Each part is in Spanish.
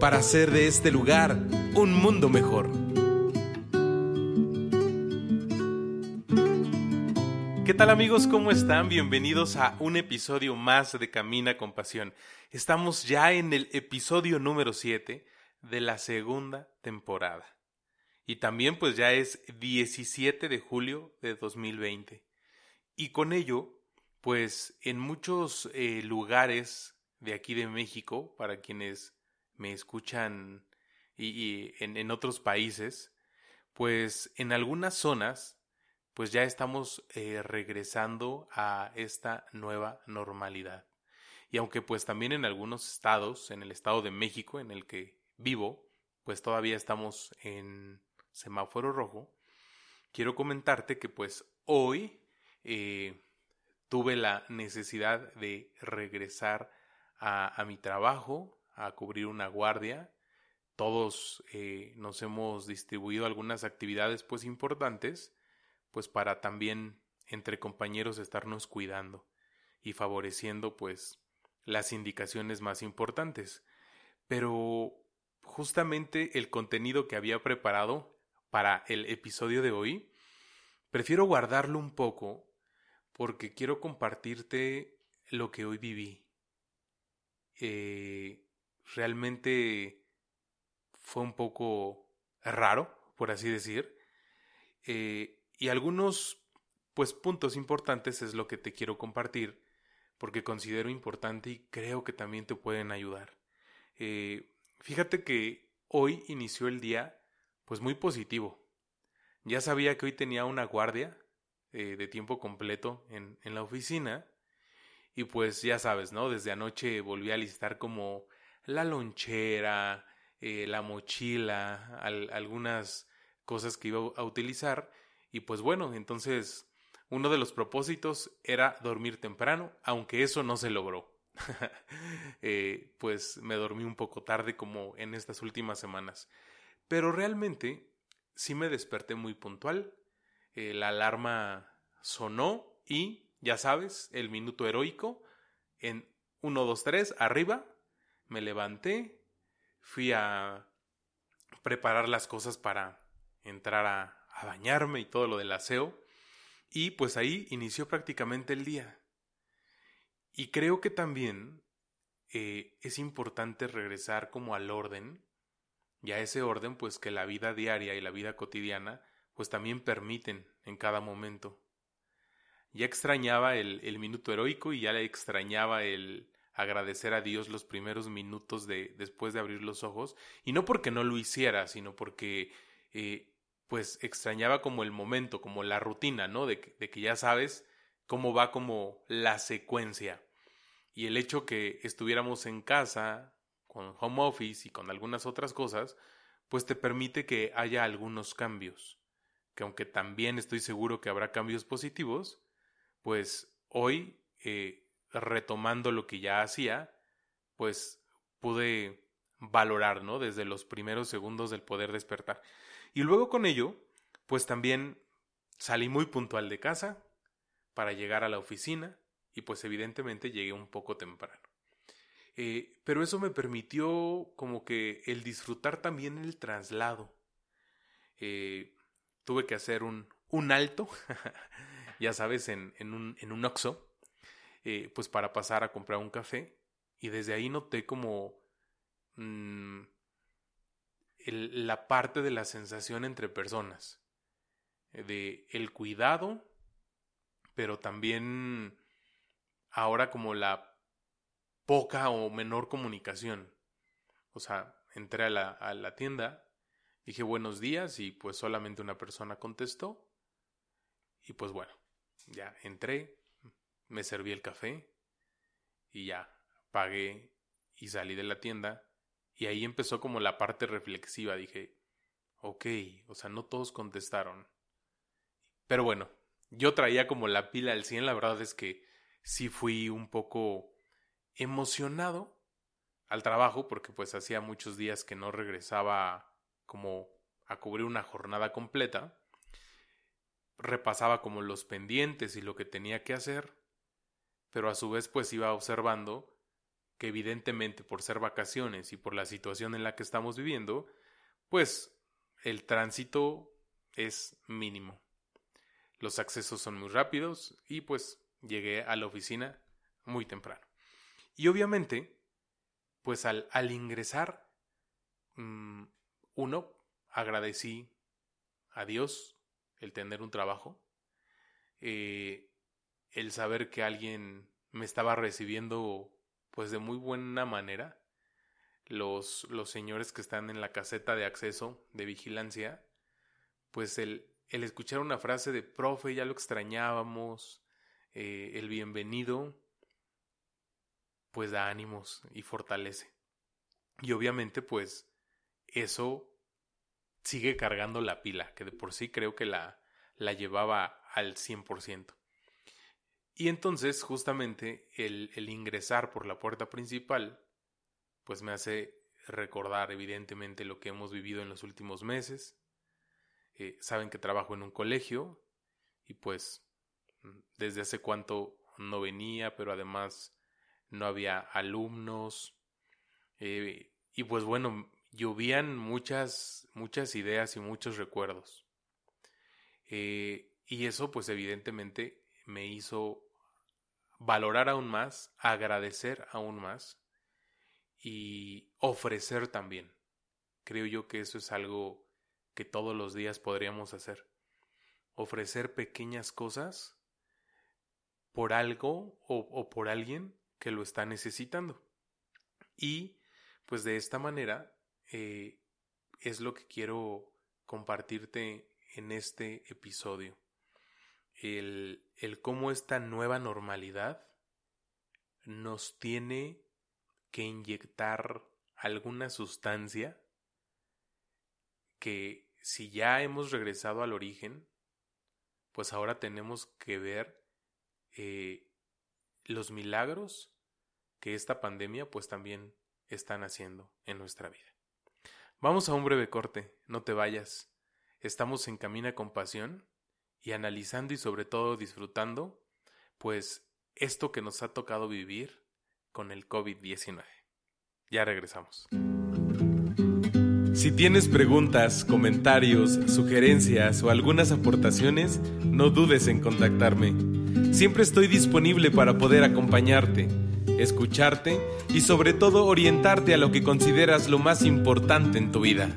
para hacer de este lugar un mundo mejor. ¿Qué tal amigos? ¿Cómo están? Bienvenidos a un episodio más de Camina con Pasión. Estamos ya en el episodio número 7 de la segunda temporada. Y también pues ya es 17 de julio de 2020. Y con ello, pues en muchos eh, lugares de aquí de México, para quienes me escuchan y, en, otros países, pues en algunas zonas, pues ya estamos eh, regresando a esta nueva normalidad. Y aunque pues también en algunos estados, en el estado de México en el que vivo, pues todavía estamos en semáforo rojo, quiero comentarte que pues hoy eh, tuve la necesidad de regresar a, mi trabajo, a cubrir una guardia. Todos eh, nos hemos distribuido algunas actividades pues importantes, pues para también entre compañeros estarnos cuidando y favoreciendo pues las indicaciones más importantes. Pero justamente el contenido que había preparado para el episodio de hoy, prefiero guardarlo un poco porque quiero compartirte lo que hoy viví. Eh, realmente fue un poco raro, por así decir. Eh, y algunos pues puntos importantes es lo que te quiero compartir porque considero importante y creo que también te pueden ayudar. Eh, fíjate que hoy inició el día pues muy positivo. Ya sabía que hoy tenía una guardia de tiempo completo en, en la oficina y pues ya sabes, ¿no? Desde anoche volví a listar como la lonchera, eh, la mochila, algunas cosas que iba a utilizar. Y pues bueno, entonces uno de los propósitos era dormir temprano, aunque eso no se logró. Eh, pues me dormí un poco tarde como en estas últimas semanas. Pero realmente sí me desperté muy puntual. Eh, la alarma sonó y ya sabes, el minuto heroico, en 1, 2, 3, arriba, me levanté, fui a preparar las cosas para entrar a, bañarme y todo lo del aseo, y pues ahí inició prácticamente el día. Y creo que también eh, es importante regresar como al orden, y a ese orden pues que la vida diaria y la vida cotidiana pues también permiten en cada momento ya extrañaba el, minuto heroico y ya le extrañaba el agradecer a Dios los primeros minutos de después de abrir los ojos y no porque no lo hiciera sino porque eh, pues extrañaba como el momento como la rutina no de, que ya sabes cómo va como la secuencia. Y el hecho que estuviéramos en casa con home office y con algunas otras cosas pues te permite que haya algunos cambios. Que aunque también estoy seguro que habrá cambios positivos pues hoy, eh, retomando lo que ya hacía, pues pude valorar, ¿no? Desde los primeros segundos del poder despertar. Y luego con ello, pues también salí muy puntual de casa para llegar a la oficina y pues evidentemente llegué un poco temprano. Eh, pero eso me permitió como que el disfrutar también el traslado. Eh, tuve que hacer un, un alto ya sabes, en, en, un, en un Oxxo, eh, pues para pasar a comprar un café. Y desde ahí noté como mm, la parte de la sensación entre personas, eh, de el cuidado, pero también ahora como la poca o menor comunicación. O sea, entré a la, a la tienda, dije buenos días y pues solamente una persona contestó. Y pues bueno, ya entré, me serví el café y ya pagué y salí de la tienda Y ahí empezó como la parte reflexiva. Dije, ok, o sea, no todos contestaron. Pero bueno, yo traía como la pila al 100, la verdad es que sí fui un poco emocionado al trabajo porque pues hacía muchos días que no regresaba como a cubrir una jornada completa. Repasaba como los pendientes y lo que tenía que hacer, pero a su vez pues iba observando que evidentemente por ser vacaciones y por la situación en la que estamos viviendo, pues el tránsito es mínimo. Los accesos son muy rápidos y pues llegué a la oficina muy temprano. Y obviamente, pues al, al ingresar, mm, uno, agradecí a Dios el tener un trabajo, eh, el saber que alguien me estaba recibiendo pues de muy buena manera. Los, los señores que están en la caseta de acceso de vigilancia, pues el, el escuchar una frase de profe, ya lo extrañábamos, eh, el bienvenido, pues da ánimos y fortalece. Y obviamente, pues eso sigue cargando la pila, que de por sí creo que la, la llevaba al 100%. Y entonces, justamente, el, el ingresar por la puerta principal, pues me hace recordar evidentemente lo que hemos vivido en los últimos meses, eh, saben que trabajo en un colegio y pues desde hace cuánto no venía, pero además no había alumnos. Eh, y pues bueno, llovían muchas, muchas ideas y muchos recuerdos. Eh, y eso pues evidentemente me hizo valorar aún más, agradecer aún más y ofrecer también. Creo yo que eso es algo que todos los días podríamos hacer. Ofrecer pequeñas cosas por algo o, por alguien que lo está necesitando. Y pues de esta manera eh, es lo que quiero compartirte en este episodio. El, el cómo esta nueva normalidad nos tiene que inyectar alguna sustancia que si ya hemos regresado al origen, pues ahora tenemos que ver eh, los milagros que esta pandemia pues también están haciendo en nuestra vida. Vamos a un breve corte, no te vayas. Estamos en Camina con Pasión y analizando y sobre todo disfrutando pues esto que nos ha tocado vivir con el COVID-19. Ya regresamos. Si tienes preguntas, comentarios, sugerencias o algunas aportaciones, no dudes en contactarme. Siempre estoy disponible para poder acompañarte, escucharte y sobre todo orientarte a lo que consideras lo más importante en tu vida.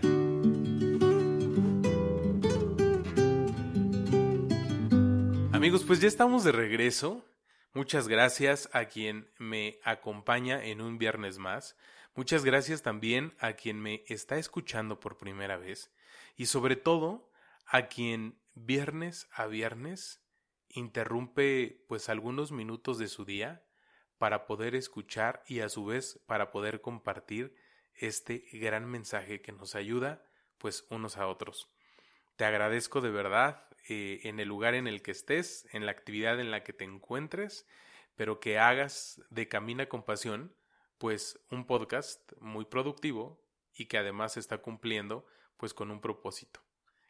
Pues ya estamos de regreso. Muchas gracias a quien me acompaña en un viernes más. Muchas gracias también a quien me está escuchando por primera vez y sobre todo a quien viernes a viernes interrumpe pues algunos minutos de su día para poder escuchar y a su vez para poder compartir este gran mensaje que nos ayuda pues unos a otros. Te agradezco de verdad eh, en el lugar en el que estés, en la actividad en la que te encuentres, pero que hagas de Camina con Pasión pues un podcast muy productivo y que además está cumpliendo pues con un propósito,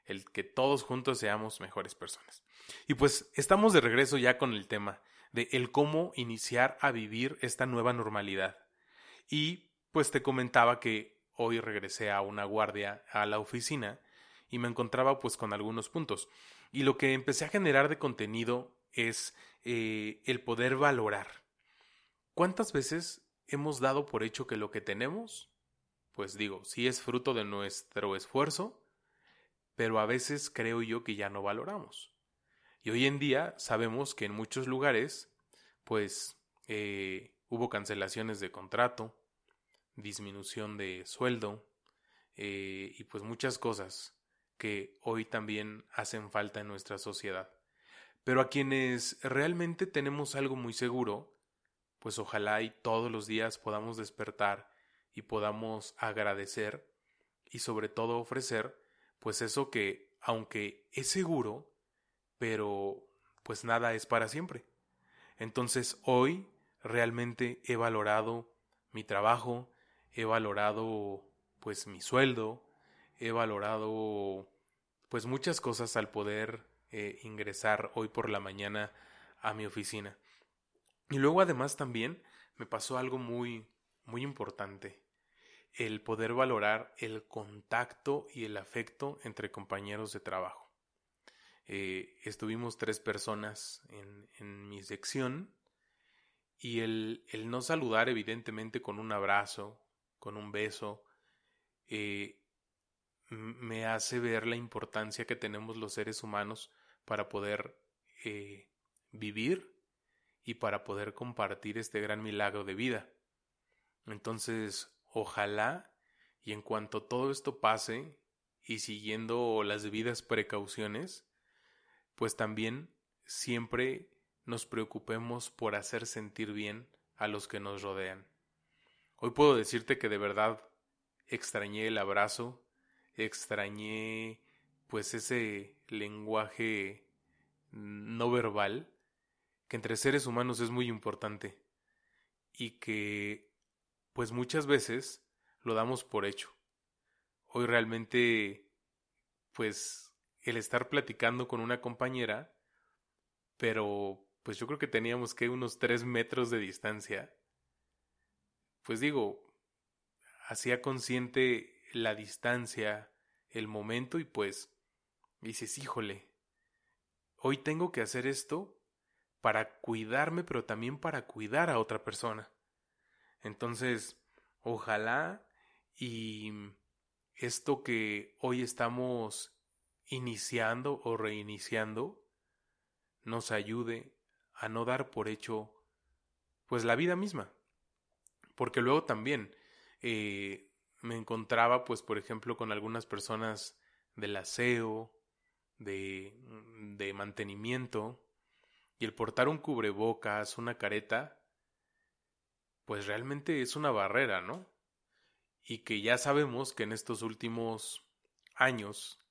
el que todos juntos seamos mejores personas. Y pues estamos de regreso ya con el tema de el cómo iniciar a vivir esta nueva normalidad. Y pues te comentaba que hoy regresé a una guardia a la oficina y me encontraba pues con algunos puntos. Y lo que empecé a generar de contenido es eh, el poder valorar. ¿Cuántas veces hemos dado por hecho que lo que tenemos, pues digo, sí es fruto de nuestro esfuerzo, pero a veces creo yo que ya no valoramos. Y hoy en día sabemos que en muchos lugares, pues eh, hubo cancelaciones de contrato, disminución de sueldo eh, y pues muchas cosas que hoy también hacen falta en nuestra sociedad. Pero a quienes realmente tenemos algo muy seguro, pues ojalá y todos los días podamos despertar y podamos agradecer y sobre todo ofrecer pues eso que aunque es seguro, pero pues nada es para siempre. Entonces hoy realmente he valorado mi trabajo, he valorado pues mi sueldo, he valorado pues muchas cosas al poder eh, ingresar hoy por la mañana a mi oficina. Y luego además también me pasó algo muy muy importante, el poder valorar el contacto y el afecto entre compañeros de trabajo. Eh, estuvimos tres personas en, en mi sección y el, el, no saludar evidentemente con un abrazo, con un beso, eh, me hace ver la importancia que tenemos los seres humanos para poder eh, vivir y para poder compartir este gran milagro de vida. Entonces, ojalá y en cuanto todo esto pase y siguiendo las debidas precauciones, pues también siempre nos preocupemos por hacer sentir bien a los que nos rodean. Hoy puedo decirte que de verdad extrañé el abrazo, extrañé pues ese lenguaje no verbal que entre seres humanos es muy importante y que pues muchas veces lo damos por hecho. Hoy realmente pues el estar platicando con una compañera, pero pues yo creo que teníamos que unos tres metros de distancia. Pues digo, hacía consciente la distancia, el momento y pues dices, híjole, hoy tengo que hacer esto para cuidarme, pero también para cuidar a otra persona. Entonces, ojalá y esto que hoy estamos iniciando o reiniciando nos ayude a no dar por hecho pues la vida misma. Porque luego también eh, me encontraba pues por ejemplo con algunas personas del aseo, de, de mantenimiento, y el portar un cubrebocas, una careta, pues realmente es una barrera, ¿no? Y que ya sabemos que en estos últimos años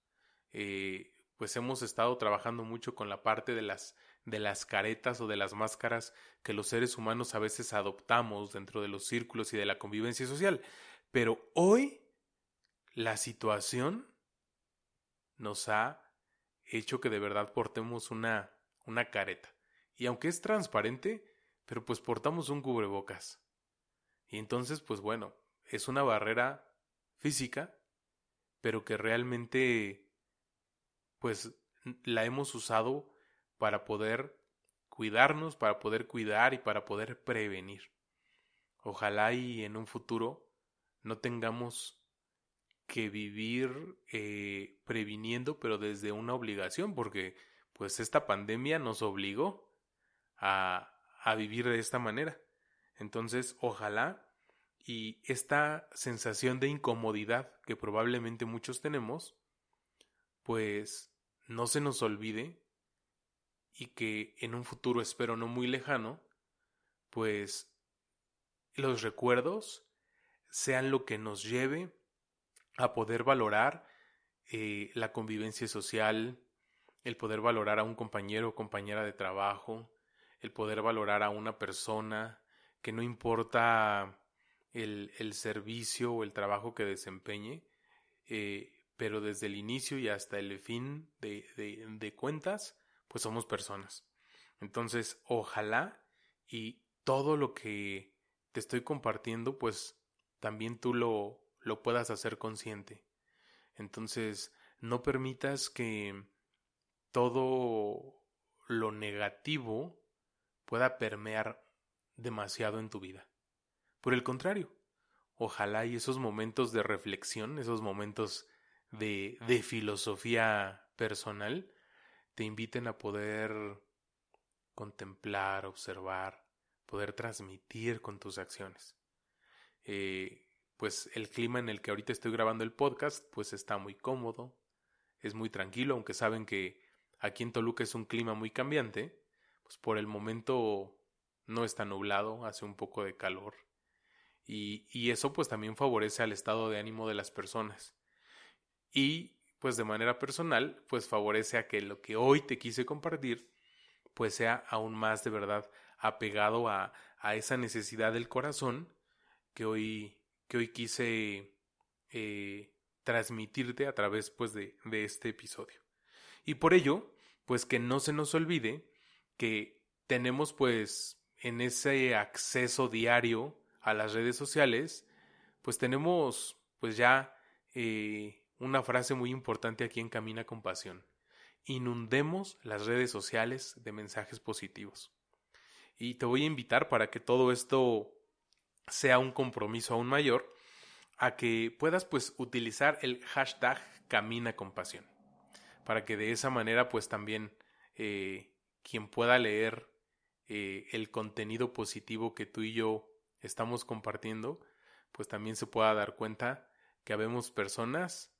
eh, pues hemos estado trabajando mucho con la parte de las de las caretas o de las máscaras que los seres humanos a veces adoptamos dentro de los círculos y de la convivencia social. Pero hoy la situación nos ha hecho que de verdad portemos una, una careta. Y aunque es transparente, pero pues portamos un cubrebocas. Y entonces, pues bueno, es una barrera física, pero que realmente pues la hemos usado para poder cuidarnos, para poder cuidar y para poder prevenir. Ojalá y en un futuro no tengamos que vivir eh, previniendo, pero desde una obligación, porque pues esta pandemia nos obligó a, a vivir de esta manera. Entonces, ojalá y esta sensación de incomodidad que probablemente muchos tenemos, pues no se nos olvide y que en un futuro espero no muy lejano, pues los recuerdos sean lo que nos lleve a poder valorar eh, la convivencia social, el poder valorar a un compañero o compañera de trabajo, el poder valorar a una persona, que no importa el, el servicio o el trabajo que desempeñe, eh, pero desde el inicio y hasta el fin de, de, cuentas, pues somos personas. Entonces, ojalá y todo lo que te estoy compartiendo, pues también tú lo, lo puedas hacer consciente. Entonces, no permitas que todo lo negativo pueda permear demasiado en tu vida. Por el contrario, ojalá y esos momentos de reflexión, esos momentos de, de filosofía personal te inviten a poder contemplar, observar, poder transmitir con tus acciones. Eh, pues el clima en el que ahorita estoy grabando el podcast, pues está muy cómodo, es muy tranquilo, aunque saben que aquí en Toluca es un clima muy cambiante, pues por el momento no está nublado, hace un poco de calor Y, y eso pues también favorece al estado de ánimo de las personas. Y pues de manera personal, pues favorece a que lo que hoy te quise compartir, pues sea aún más de verdad apegado a, a esa necesidad del corazón que hoy, que hoy quise eh, transmitirte a través pues de, de este episodio. Y por ello, pues que no se nos olvide que tenemos pues en ese acceso diario a las redes sociales, pues tenemos pues ya eh, una frase muy importante aquí en Camina con Pasión. Inundemos las redes sociales de mensajes positivos. Y te voy a invitar para que todo esto sea un compromiso aún mayor, a que puedas pues utilizar el hashtag Camina con Pasión. Para que de esa manera pues también eh, quien pueda leer eh, el contenido positivo que tú y yo estamos compartiendo, pues también se pueda dar cuenta que habemos personas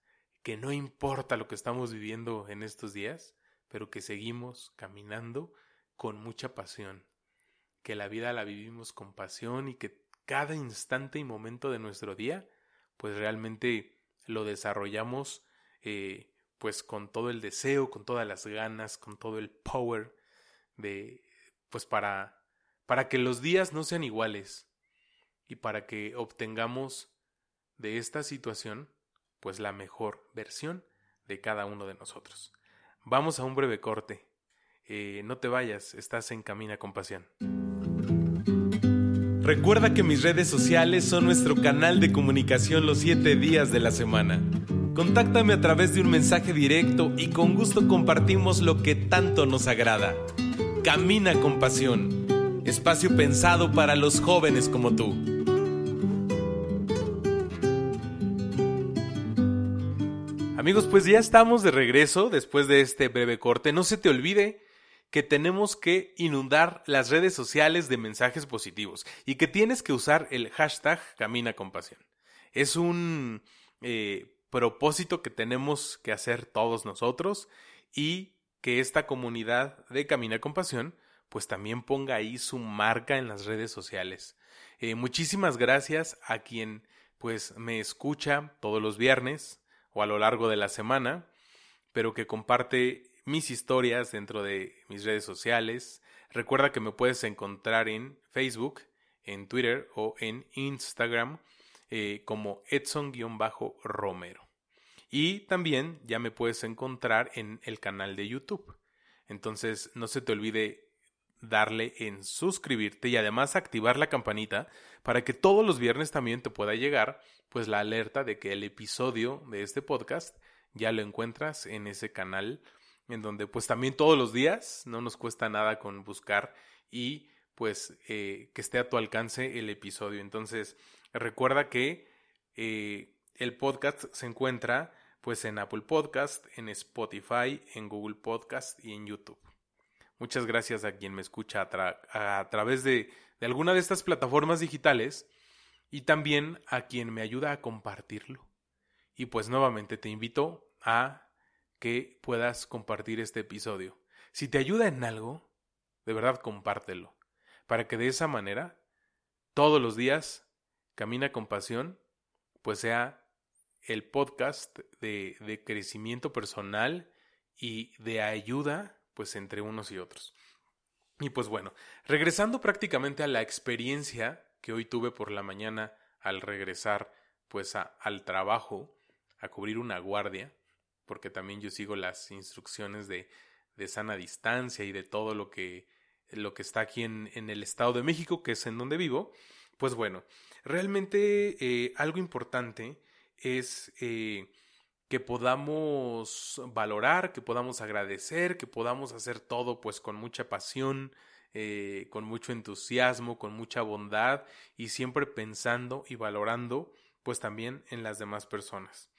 que no importa lo que estamos viviendo en estos días, pero que seguimos caminando con mucha pasión, que la vida la vivimos con pasión y que cada instante y momento de nuestro día, pues realmente lo desarrollamos eh, pues con todo el deseo, con todas las ganas, con todo el power de pues para para que los días no sean iguales y para que obtengamos de esta situación pues la mejor versión de cada uno de nosotros. Vamos a un breve corte. Eh, no te vayas, estás en Camina con Pasión. Recuerda que mis redes sociales son nuestro canal de comunicación los siete días de la semana. Contáctame a través de un mensaje directo y con gusto compartimos lo que tanto nos agrada. Camina con Pasión, espacio pensado para los jóvenes como tú. Amigos, pues ya estamos de regreso después de este breve corte. No se te olvide que tenemos que inundar las redes sociales de mensajes positivos y que tienes que usar el hashtag Camina con Pasión. Es un eh, propósito que tenemos que hacer todos nosotros y que esta comunidad de Camina con Pasión pues también ponga ahí su marca en las redes sociales. Eh, muchísimas gracias a quien pues me escucha todos los viernes o a lo largo de la semana, pero que comparte mis historias dentro de mis redes sociales. Recuerda que me puedes encontrar en Facebook, en Twitter o en Instagram eh, como Edson-Romero. Y también ya me puedes encontrar en el canal de YouTube. Entonces no se te olvide darle en suscribirte y además activar la campanita para que todos los viernes también te pueda llegar pues la alerta de que el episodio de este podcast ya lo encuentras en ese canal en donde pues también todos los días no nos cuesta nada con buscar y pues eh, que esté a tu alcance el episodio. Entonces recuerda que eh, el podcast se encuentra pues en Apple Podcast, en Spotify, en Google Podcast y en YouTube. Muchas gracias a quien me escucha a, través de alguna de estas plataformas digitales y también a quien me ayuda a compartirlo. Y pues nuevamente te invito a que puedas compartir este episodio. Si te ayuda en algo, de verdad compártelo, para que de esa manera, todos los días, Camina con Pasión, pues sea el podcast de, de crecimiento personal y de ayuda pues entre unos y otros. Y pues bueno, regresando prácticamente a la experiencia que hoy tuve por la mañana al regresar pues al trabajo, a cubrir una guardia, porque también yo sigo las instrucciones de, de sana distancia y de todo lo que, lo que está aquí en, en, el Estado de México, que es en donde vivo, pues bueno, realmente eh, algo importante es eh, que podamos valorar, que podamos agradecer, que podamos hacer todo pues con mucha pasión, eh, con mucho entusiasmo, con mucha bondad y siempre pensando y valorando pues también en las demás personas.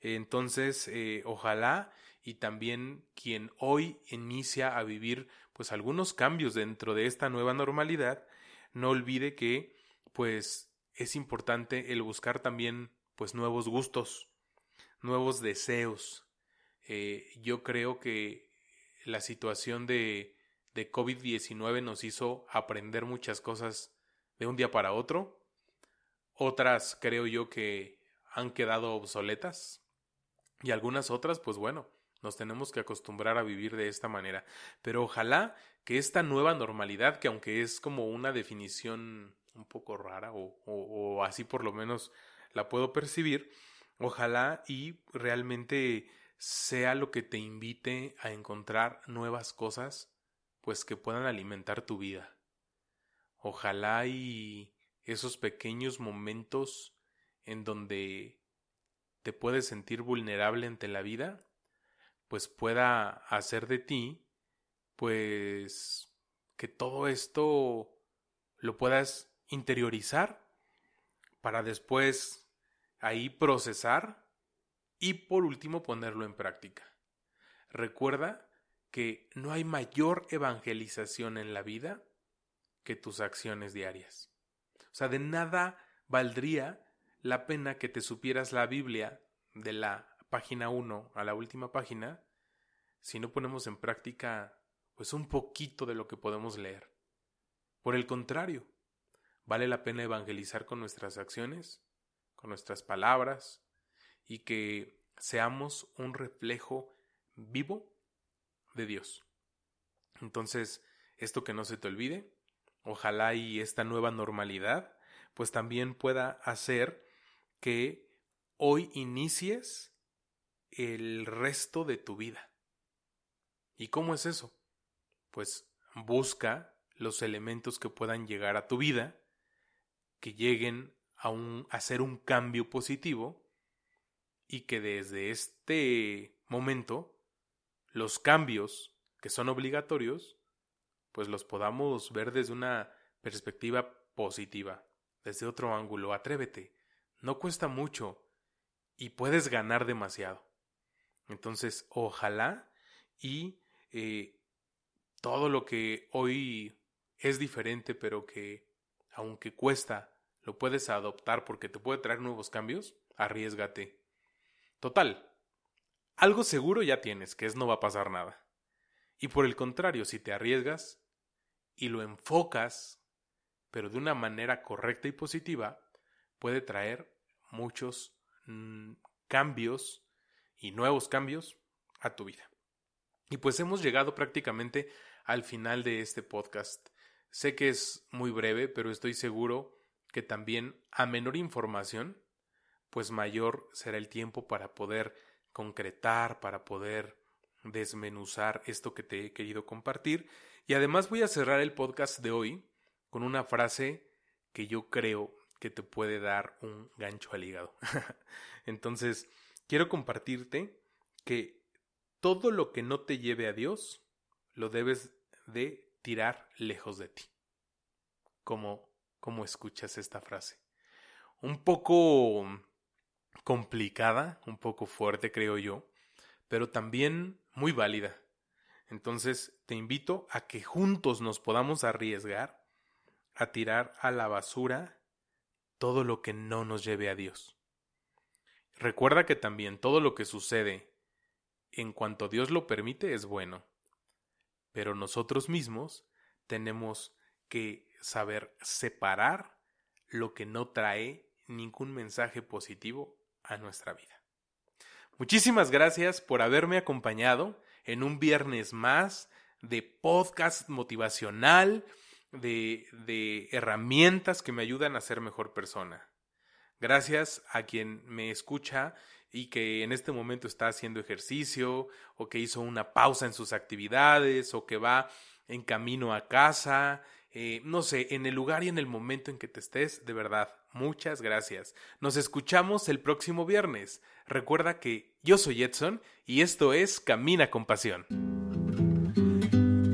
Entonces, eh, ojalá y también quien hoy inicia a vivir pues algunos cambios dentro de esta nueva normalidad, no olvide que pues es importante el buscar también pues nuevos gustos, nuevos deseos. Eh, yo creo que la situación de, de COVID-19 nos hizo aprender muchas cosas de un día para otro. otras creo yo que han quedado obsoletas y algunas otras, pues bueno, nos tenemos que acostumbrar a vivir de esta manera. Pero ojalá que esta nueva normalidad, que aunque es como una definición un poco rara o, o, así por lo menos la puedo percibir, ojalá y realmente sea lo que te invite a encontrar nuevas cosas pues que puedan alimentar tu vida. Ojalá y esos pequeños momentos en donde te puedes sentir vulnerable ante la vida, pues pueda hacer de ti, pues que todo esto lo puedas interiorizar para después ahí procesar y por último ponerlo en práctica. Recuerda que no hay mayor evangelización en la vida que tus acciones diarias. O sea, de nada valdría la pena que te supieras la Biblia de la página 1 a la última página si no ponemos en práctica pues un poquito de lo que podemos leer. Por el contrario, vale la pena evangelizar con nuestras acciones, con nuestras palabras y que seamos un reflejo vivo de Dios. Entonces, esto que no se te olvide, ojalá y esta nueva normalidad, pues también pueda hacer que hoy inicies el resto de tu vida. ¿Y cómo es eso? Pues busca los elementos que puedan llegar a tu vida, que lleguen a, un, a hacer un cambio positivo y que desde este momento los cambios que son obligatorios, pues los podamos ver desde una perspectiva positiva, desde otro ángulo. Atrévete, no cuesta mucho y puedes ganar demasiado. Entonces, ojalá y eh, todo lo que hoy es diferente, pero que aunque cuesta, lo puedes adoptar porque te puede traer nuevos cambios, arriesgate. Total, algo seguro ya tienes, que es no va a pasar nada. Y por el contrario, si te arriesgas y lo enfocas, pero de una manera correcta y positiva, puede traer muchos mm, cambios y nuevos cambios a tu vida. Y pues hemos llegado prácticamente al final de este podcast. Sé que es muy breve, pero estoy seguro que también a menor información, pues mayor será el tiempo para poder concretar, para poder desmenuzar esto que te he querido compartir. Y además voy a cerrar el podcast de hoy con una frase que yo creo que te puede dar un gancho al hígado. Entonces, quiero compartirte que todo lo que no te lleve a Dios, lo debes de tirar lejos de ti. ¿Cómo, cómo escuchas esta frase? Un poco complicada, un poco fuerte, creo yo, pero también muy válida. Entonces te invito a que juntos nos podamos arriesgar a tirar a la basura todo lo que no nos lleve a Dios. Recuerda que también todo lo que sucede en cuanto Dios lo permite es bueno, pero nosotros mismos tenemos que saber separar lo que no trae ningún mensaje positivo a nuestra vida. Muchísimas gracias por haberme acompañado en un viernes más de podcast motivacional, de, herramientas que me ayudan a ser mejor persona. Gracias a quien me escucha y que en este momento está haciendo ejercicio o que hizo una pausa en sus actividades o que va en camino a casa, eh, no sé, en el lugar y en el momento en que te estés, de verdad, muchas gracias. Nos escuchamos el próximo viernes. Recuerda que yo soy Edson y esto es Camina con Pasión.